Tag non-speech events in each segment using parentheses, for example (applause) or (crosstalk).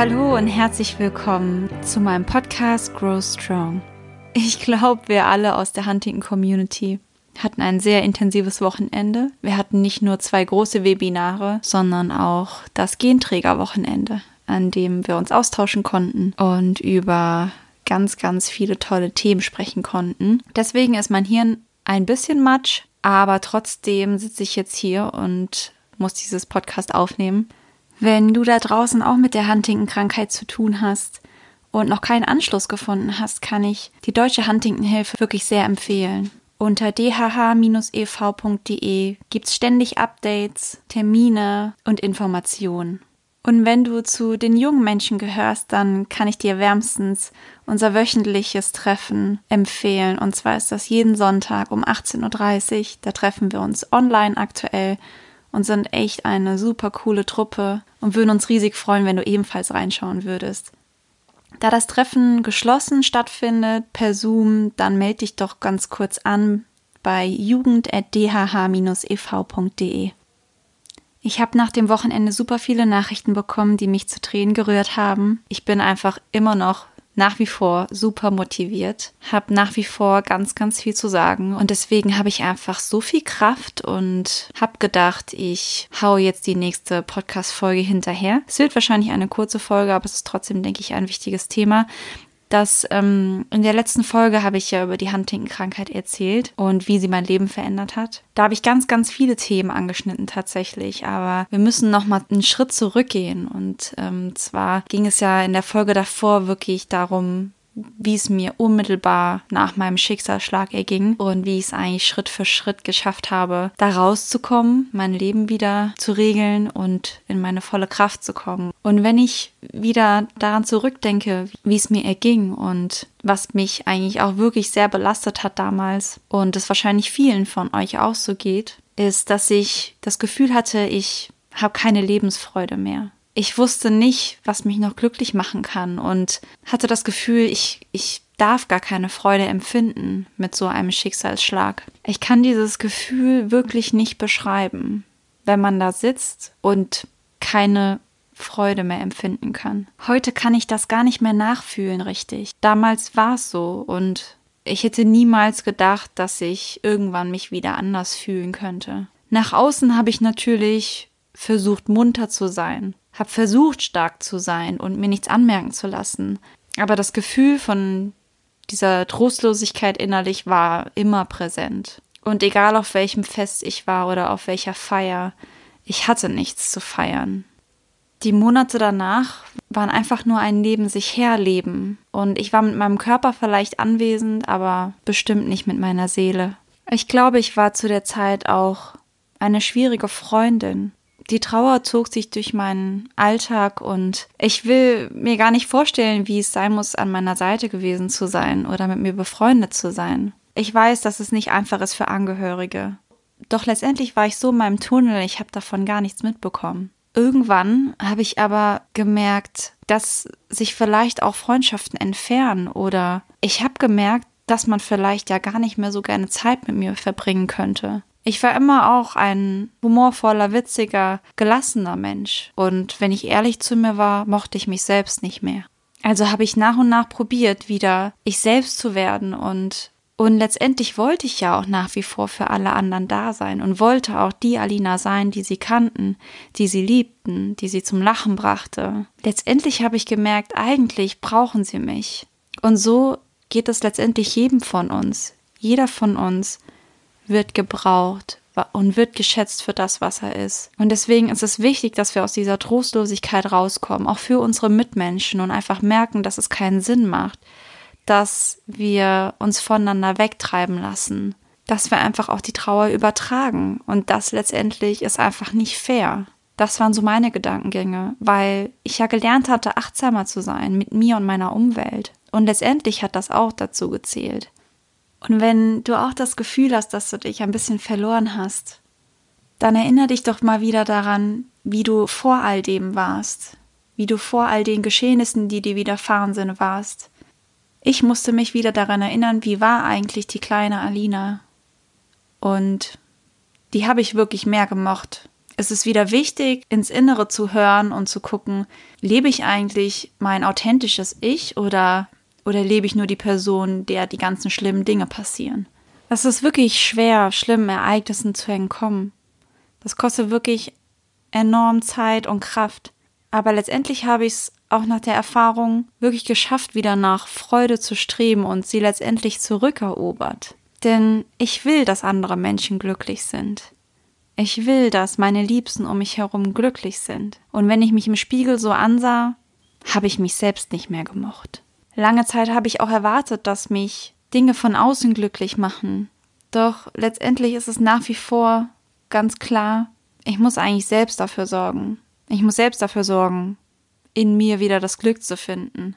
Hallo und herzlich willkommen zu meinem Podcast Grow Strong. Ich glaube, wir alle aus der Huntington Community hatten ein sehr intensives Wochenende. Wir hatten nicht nur zwei große Webinare, sondern auch das Genträgerwochenende, an dem wir uns austauschen konnten und über ganz, ganz viele tolle Themen sprechen konnten. Deswegen ist mein Hirn ein bisschen matsch, aber trotzdem sitze ich jetzt hier und muss dieses Podcast aufnehmen. Wenn du da draußen auch mit der Huntington-Krankheit zu tun hast und noch keinen Anschluss gefunden hast, kann ich die Deutsche Huntington-Hilfe wirklich sehr empfehlen. Unter dhh-ev.de gibt's ständig Updates, Termine und Informationen. Und wenn du zu den jungen Menschen gehörst, dann kann ich dir wärmstens unser wöchentliches Treffen empfehlen. Und zwar ist das jeden Sonntag um 18.30 Uhr. Da treffen wir uns online aktuell und sind echt eine super coole Truppe und würden uns riesig freuen, wenn du ebenfalls reinschauen würdest. Da das Treffen geschlossen stattfindet per Zoom, dann melde dich doch ganz kurz an bei jugend.dhh-ev.de. Ich habe nach dem Wochenende super viele Nachrichten bekommen, die mich zu Tränen gerührt haben. Ich bin einfach immer noch nach wie vor super motiviert, habe nach wie vor ganz, ganz viel zu sagen und deswegen habe ich einfach so viel Kraft und habe gedacht, ich hau jetzt die nächste Podcast-Folge hinterher. Es wird wahrscheinlich eine kurze Folge, aber es ist trotzdem, denke ich, ein wichtiges Thema dass ähm, in der letzten Folge habe ich ja über die Huntington-Krankheit erzählt und wie sie mein Leben verändert hat. Da habe ich ganz, ganz viele Themen angeschnitten tatsächlich, aber wir müssen noch mal einen Schritt zurückgehen und ähm, zwar ging es ja in der Folge davor wirklich darum, wie es mir unmittelbar nach meinem Schicksalsschlag erging und wie ich es eigentlich Schritt für Schritt geschafft habe, da rauszukommen, mein Leben wieder zu regeln und in meine volle Kraft zu kommen. Und wenn ich wieder daran zurückdenke, wie es mir erging und was mich eigentlich auch wirklich sehr belastet hat damals und es wahrscheinlich vielen von euch auch so geht, ist, dass ich das Gefühl hatte, ich habe keine Lebensfreude mehr ich wusste nicht, was mich noch glücklich machen kann und hatte das Gefühl, ich, ich darf gar keine Freude empfinden mit so einem Schicksalsschlag. Ich kann dieses Gefühl wirklich nicht beschreiben, wenn man da sitzt und keine Freude mehr empfinden kann. Heute kann ich das gar nicht mehr nachfühlen, richtig. Damals war es so und ich hätte niemals gedacht, dass ich irgendwann mich wieder anders fühlen könnte. Nach außen habe ich natürlich versucht munter zu sein, habe versucht stark zu sein und mir nichts anmerken zu lassen. Aber das Gefühl von dieser Trostlosigkeit innerlich war immer präsent. Und egal auf welchem Fest ich war oder auf welcher Feier, ich hatte nichts zu feiern. Die Monate danach waren einfach nur ein Neben sich herleben. Und ich war mit meinem Körper vielleicht anwesend, aber bestimmt nicht mit meiner Seele. Ich glaube, ich war zu der Zeit auch eine schwierige Freundin. Die Trauer zog sich durch meinen Alltag und ich will mir gar nicht vorstellen, wie es sein muss, an meiner Seite gewesen zu sein oder mit mir befreundet zu sein. Ich weiß, dass es nicht einfach ist für Angehörige. Doch letztendlich war ich so in meinem Tunnel, ich habe davon gar nichts mitbekommen. Irgendwann habe ich aber gemerkt, dass sich vielleicht auch Freundschaften entfernen oder ich habe gemerkt, dass man vielleicht ja gar nicht mehr so gerne Zeit mit mir verbringen könnte. Ich war immer auch ein humorvoller, witziger, gelassener Mensch. Und wenn ich ehrlich zu mir war, mochte ich mich selbst nicht mehr. Also habe ich nach und nach probiert, wieder ich selbst zu werden und und letztendlich wollte ich ja auch nach wie vor für alle anderen da sein und wollte auch die Alina sein, die sie kannten, die sie liebten, die sie zum Lachen brachte. Letztendlich habe ich gemerkt, eigentlich brauchen sie mich. Und so geht es letztendlich jedem von uns. Jeder von uns wird gebraucht und wird geschätzt für das, was er ist. Und deswegen ist es wichtig, dass wir aus dieser Trostlosigkeit rauskommen, auch für unsere Mitmenschen und einfach merken, dass es keinen Sinn macht, dass wir uns voneinander wegtreiben lassen, dass wir einfach auch die Trauer übertragen. Und das letztendlich ist einfach nicht fair. Das waren so meine Gedankengänge, weil ich ja gelernt hatte, achtsamer zu sein mit mir und meiner Umwelt. Und letztendlich hat das auch dazu gezählt. Und wenn du auch das Gefühl hast, dass du dich ein bisschen verloren hast, dann erinnere dich doch mal wieder daran, wie du vor all dem warst, wie du vor all den Geschehnissen, die dir widerfahren sind, warst. Ich musste mich wieder daran erinnern, wie war eigentlich die kleine Alina. Und die habe ich wirklich mehr gemocht. Es ist wieder wichtig, ins Innere zu hören und zu gucken, lebe ich eigentlich mein authentisches Ich oder, oder lebe ich nur die Person, der die ganzen schlimmen Dinge passieren? Es ist wirklich schwer, schlimmen Ereignissen zu entkommen. Das kostet wirklich enorm Zeit und Kraft. Aber letztendlich habe ich es auch nach der Erfahrung wirklich geschafft, wieder nach Freude zu streben und sie letztendlich zurückerobert. Denn ich will, dass andere Menschen glücklich sind. Ich will, dass meine Liebsten um mich herum glücklich sind. Und wenn ich mich im Spiegel so ansah, habe ich mich selbst nicht mehr gemocht. Lange Zeit habe ich auch erwartet, dass mich Dinge von außen glücklich machen. Doch letztendlich ist es nach wie vor ganz klar, ich muss eigentlich selbst dafür sorgen. Ich muss selbst dafür sorgen, in mir wieder das Glück zu finden.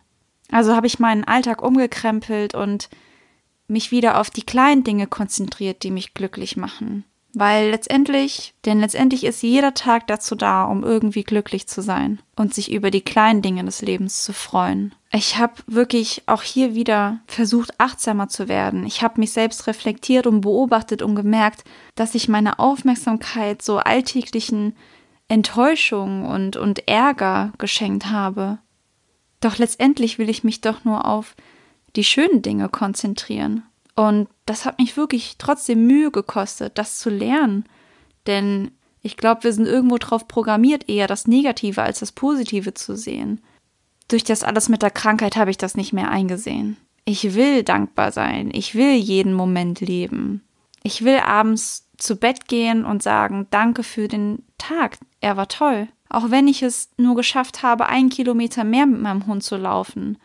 Also habe ich meinen Alltag umgekrempelt und mich wieder auf die kleinen Dinge konzentriert, die mich glücklich machen. Weil letztendlich, denn letztendlich ist jeder Tag dazu da, um irgendwie glücklich zu sein und sich über die kleinen Dinge des Lebens zu freuen. Ich habe wirklich auch hier wieder versucht, achtsamer zu werden. Ich habe mich selbst reflektiert und beobachtet und gemerkt, dass ich meine Aufmerksamkeit so alltäglichen Enttäuschung und, und Ärger geschenkt habe. Doch letztendlich will ich mich doch nur auf die schönen Dinge konzentrieren und das hat mich wirklich trotzdem Mühe gekostet, das zu lernen. Denn ich glaube, wir sind irgendwo drauf programmiert, eher das Negative als das Positive zu sehen. Durch das alles mit der Krankheit habe ich das nicht mehr eingesehen. Ich will dankbar sein. Ich will jeden Moment leben. Ich will abends zu Bett gehen und sagen, danke für den Tag. Er war toll. Auch wenn ich es nur geschafft habe, einen Kilometer mehr mit meinem Hund zu laufen.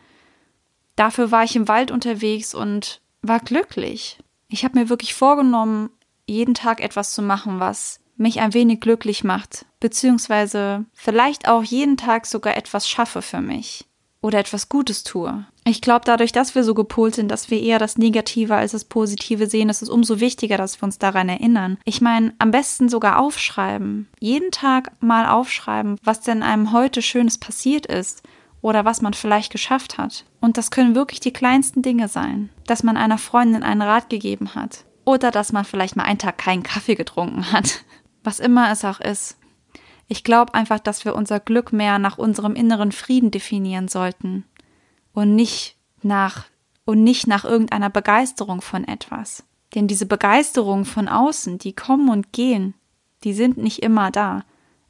Dafür war ich im Wald unterwegs und war glücklich. Ich habe mir wirklich vorgenommen, jeden Tag etwas zu machen, was mich ein wenig glücklich macht, beziehungsweise vielleicht auch jeden Tag sogar etwas schaffe für mich oder etwas Gutes tue. Ich glaube, dadurch, dass wir so gepolt sind, dass wir eher das Negative als das Positive sehen, ist es umso wichtiger, dass wir uns daran erinnern. Ich meine, am besten sogar aufschreiben. Jeden Tag mal aufschreiben, was denn einem heute Schönes passiert ist oder was man vielleicht geschafft hat. Und das können wirklich die kleinsten Dinge sein. Dass man einer Freundin einen Rat gegeben hat. Oder dass man vielleicht mal einen Tag keinen Kaffee getrunken hat. (laughs) Was immer es auch ist. Ich glaube einfach, dass wir unser Glück mehr nach unserem inneren Frieden definieren sollten. Und nicht nach, und nicht nach irgendeiner Begeisterung von etwas. Denn diese Begeisterung von außen, die kommen und gehen, die sind nicht immer da.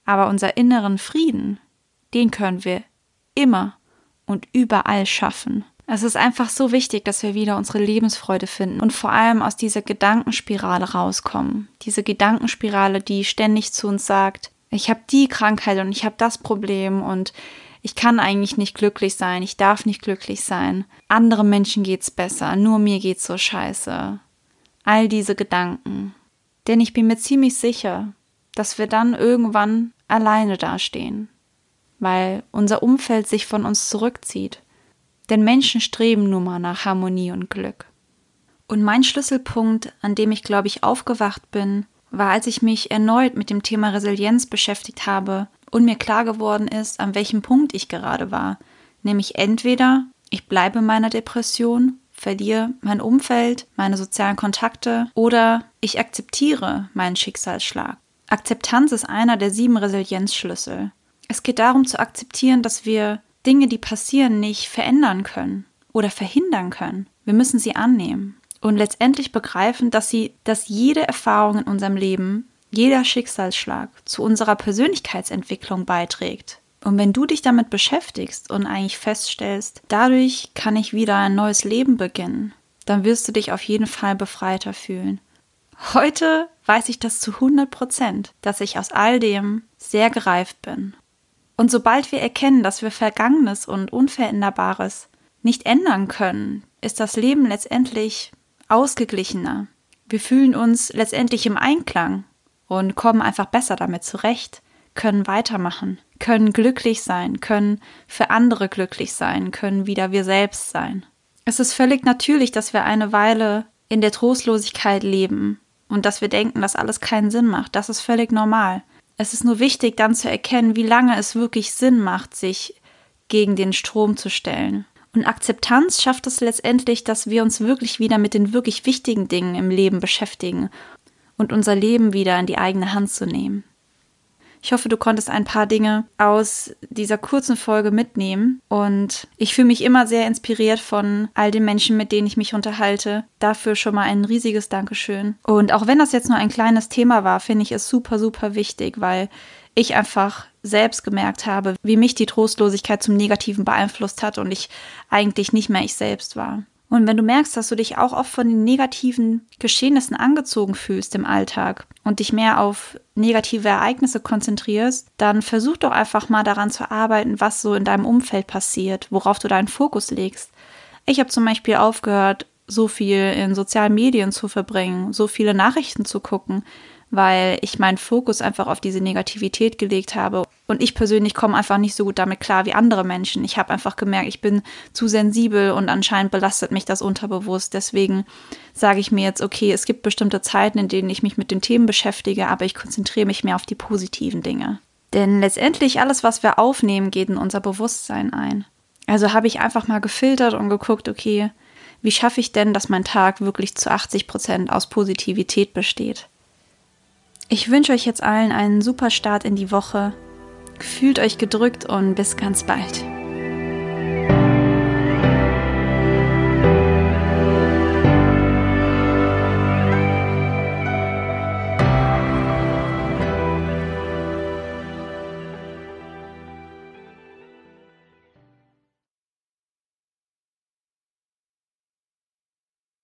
Aber unser inneren Frieden, den können wir immer und überall schaffen. Es ist einfach so wichtig, dass wir wieder unsere Lebensfreude finden und vor allem aus dieser Gedankenspirale rauskommen. Diese Gedankenspirale, die ständig zu uns sagt, ich habe die Krankheit und ich habe das Problem und ich kann eigentlich nicht glücklich sein, ich darf nicht glücklich sein. Andere Menschen geht's besser, nur mir geht's so scheiße. All diese Gedanken. Denn ich bin mir ziemlich sicher, dass wir dann irgendwann alleine dastehen weil unser Umfeld sich von uns zurückzieht. Denn Menschen streben nun mal nach Harmonie und Glück. Und mein Schlüsselpunkt, an dem ich, glaube ich, aufgewacht bin, war, als ich mich erneut mit dem Thema Resilienz beschäftigt habe und mir klar geworden ist, an welchem Punkt ich gerade war. Nämlich entweder ich bleibe in meiner Depression, verliere mein Umfeld, meine sozialen Kontakte oder ich akzeptiere meinen Schicksalsschlag. Akzeptanz ist einer der sieben Resilienzschlüssel. Es geht darum zu akzeptieren, dass wir Dinge, die passieren, nicht verändern können oder verhindern können. Wir müssen sie annehmen und letztendlich begreifen, dass sie, dass jede Erfahrung in unserem Leben, jeder Schicksalsschlag zu unserer Persönlichkeitsentwicklung beiträgt. Und wenn du dich damit beschäftigst und eigentlich feststellst, dadurch kann ich wieder ein neues Leben beginnen, dann wirst du dich auf jeden Fall befreiter fühlen. Heute weiß ich das zu 100 Prozent, dass ich aus all dem sehr gereift bin und sobald wir erkennen, dass wir Vergangenes und Unveränderbares nicht ändern können, ist das Leben letztendlich ausgeglichener. Wir fühlen uns letztendlich im Einklang und kommen einfach besser damit zurecht, können weitermachen, können glücklich sein, können für andere glücklich sein, können wieder wir selbst sein. Es ist völlig natürlich, dass wir eine Weile in der Trostlosigkeit leben und dass wir denken, dass alles keinen Sinn macht. Das ist völlig normal. Es ist nur wichtig, dann zu erkennen, wie lange es wirklich Sinn macht, sich gegen den Strom zu stellen. Und Akzeptanz schafft es letztendlich, dass wir uns wirklich wieder mit den wirklich wichtigen Dingen im Leben beschäftigen und unser Leben wieder in die eigene Hand zu nehmen. Ich hoffe, du konntest ein paar Dinge aus dieser kurzen Folge mitnehmen. Und ich fühle mich immer sehr inspiriert von all den Menschen, mit denen ich mich unterhalte. Dafür schon mal ein riesiges Dankeschön. Und auch wenn das jetzt nur ein kleines Thema war, finde ich es super, super wichtig, weil ich einfach selbst gemerkt habe, wie mich die Trostlosigkeit zum Negativen beeinflusst hat und ich eigentlich nicht mehr ich selbst war. Und wenn du merkst, dass du dich auch oft von den negativen Geschehnissen angezogen fühlst im Alltag und dich mehr auf negative Ereignisse konzentrierst, dann versuch doch einfach mal daran zu arbeiten, was so in deinem Umfeld passiert, worauf du deinen Fokus legst. Ich habe zum Beispiel aufgehört, so viel in sozialen Medien zu verbringen, so viele Nachrichten zu gucken, weil ich meinen Fokus einfach auf diese Negativität gelegt habe. Und ich persönlich komme einfach nicht so gut damit klar wie andere Menschen. Ich habe einfach gemerkt, ich bin zu sensibel und anscheinend belastet mich das unterbewusst. Deswegen sage ich mir jetzt, okay, es gibt bestimmte Zeiten, in denen ich mich mit den Themen beschäftige, aber ich konzentriere mich mehr auf die positiven Dinge. Denn letztendlich alles, was wir aufnehmen, geht in unser Bewusstsein ein. Also habe ich einfach mal gefiltert und geguckt, okay, wie schaffe ich denn, dass mein Tag wirklich zu 80 Prozent aus Positivität besteht? Ich wünsche euch jetzt allen einen super Start in die Woche. Fühlt euch gedrückt und bis ganz bald.